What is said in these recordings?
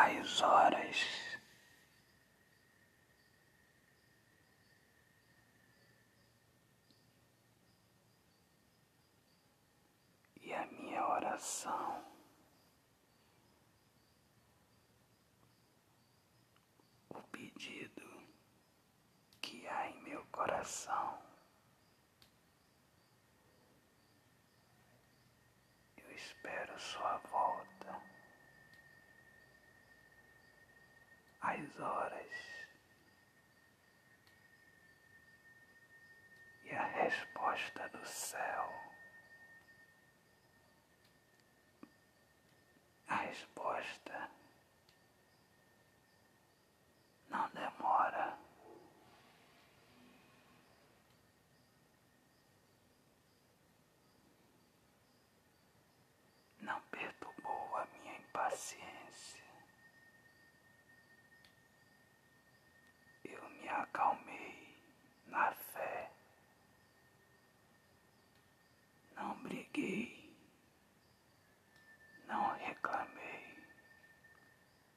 as horas. E a minha oração. O pedido que há em meu coração. Eu espero sua volta. As horas e a resposta do céu. A resposta não demora. Não perturbou a minha impaciência. Eu me acalmei na fé. Não briguei, não reclamei,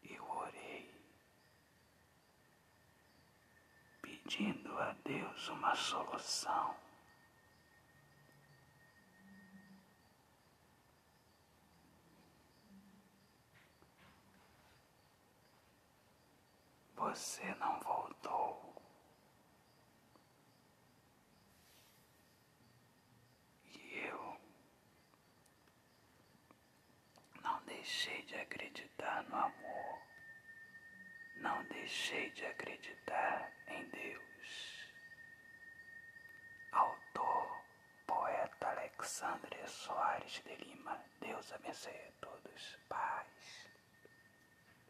eu orei, pedindo a Deus uma solução. Você não voltou. E eu não deixei de acreditar no amor. Não deixei de acreditar em Deus. Autor, poeta Alexandre Soares de Lima. Deus abençoe.